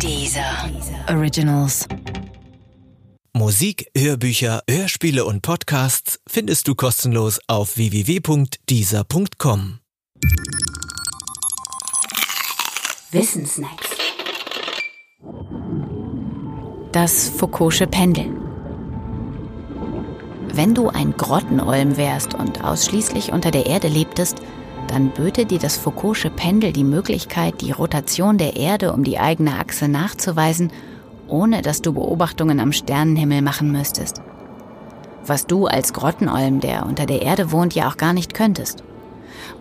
Dieser Originals. Musik, Hörbücher, Hörspiele und Podcasts findest du kostenlos auf www.dieser.com. Wissensnacks. Das Foucault'sche Pendel. Wenn du ein Grottenolm wärst und ausschließlich unter der Erde lebtest, dann böte dir das Foucault'sche Pendel die Möglichkeit, die Rotation der Erde um die eigene Achse nachzuweisen, ohne dass du Beobachtungen am Sternenhimmel machen müsstest. Was du als Grottenolm, der unter der Erde wohnt, ja auch gar nicht könntest.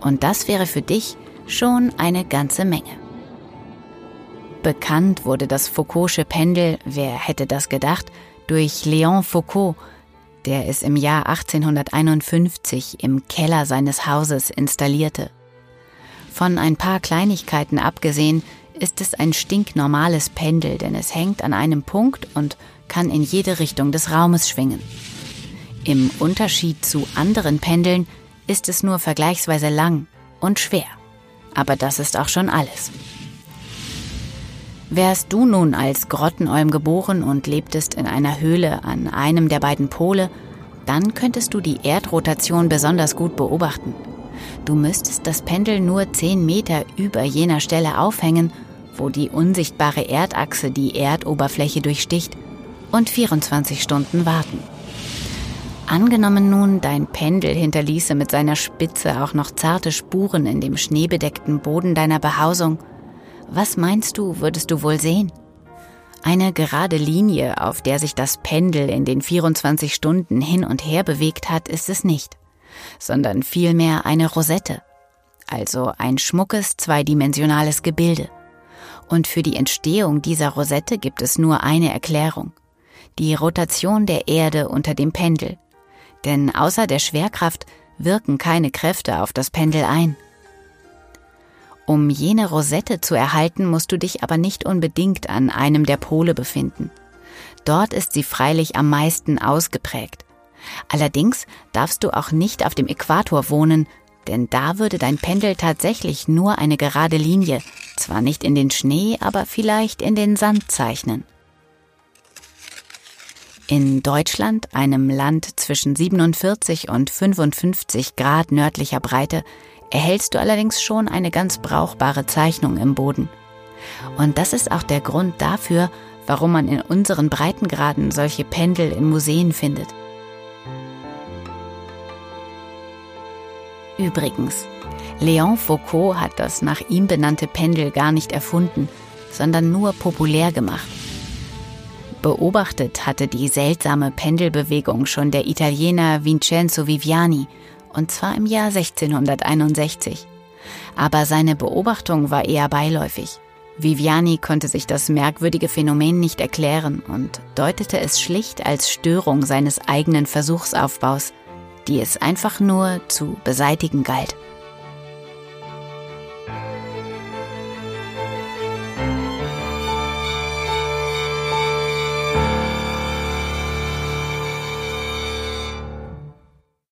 Und das wäre für dich schon eine ganze Menge. Bekannt wurde das Foucault'sche Pendel, wer hätte das gedacht, durch Léon Foucault, der es im Jahr 1851 im Keller seines Hauses installierte. Von ein paar Kleinigkeiten abgesehen ist es ein stinknormales Pendel, denn es hängt an einem Punkt und kann in jede Richtung des Raumes schwingen. Im Unterschied zu anderen Pendeln ist es nur vergleichsweise lang und schwer. Aber das ist auch schon alles. Wärst du nun als Grottenolm geboren und lebtest in einer Höhle an einem der beiden Pole, dann könntest du die Erdrotation besonders gut beobachten. Du müsstest das Pendel nur 10 Meter über jener Stelle aufhängen, wo die unsichtbare Erdachse die Erdoberfläche durchsticht, und 24 Stunden warten. Angenommen nun, dein Pendel hinterließe mit seiner Spitze auch noch zarte Spuren in dem schneebedeckten Boden deiner Behausung, was meinst du, würdest du wohl sehen? Eine gerade Linie, auf der sich das Pendel in den 24 Stunden hin und her bewegt hat, ist es nicht, sondern vielmehr eine Rosette, also ein schmuckes zweidimensionales Gebilde. Und für die Entstehung dieser Rosette gibt es nur eine Erklärung. Die Rotation der Erde unter dem Pendel. Denn außer der Schwerkraft wirken keine Kräfte auf das Pendel ein. Um jene Rosette zu erhalten, musst du dich aber nicht unbedingt an einem der Pole befinden. Dort ist sie freilich am meisten ausgeprägt. Allerdings darfst du auch nicht auf dem Äquator wohnen, denn da würde dein Pendel tatsächlich nur eine gerade Linie, zwar nicht in den Schnee, aber vielleicht in den Sand zeichnen. In Deutschland, einem Land zwischen 47 und 55 Grad nördlicher Breite, erhältst du allerdings schon eine ganz brauchbare Zeichnung im Boden. Und das ist auch der Grund dafür, warum man in unseren Breitengraden solche Pendel in Museen findet. Übrigens, Léon Foucault hat das nach ihm benannte Pendel gar nicht erfunden, sondern nur populär gemacht. Beobachtet hatte die seltsame Pendelbewegung schon der Italiener Vincenzo Viviani, und zwar im Jahr 1661. Aber seine Beobachtung war eher beiläufig. Viviani konnte sich das merkwürdige Phänomen nicht erklären und deutete es schlicht als Störung seines eigenen Versuchsaufbaus, die es einfach nur zu beseitigen galt.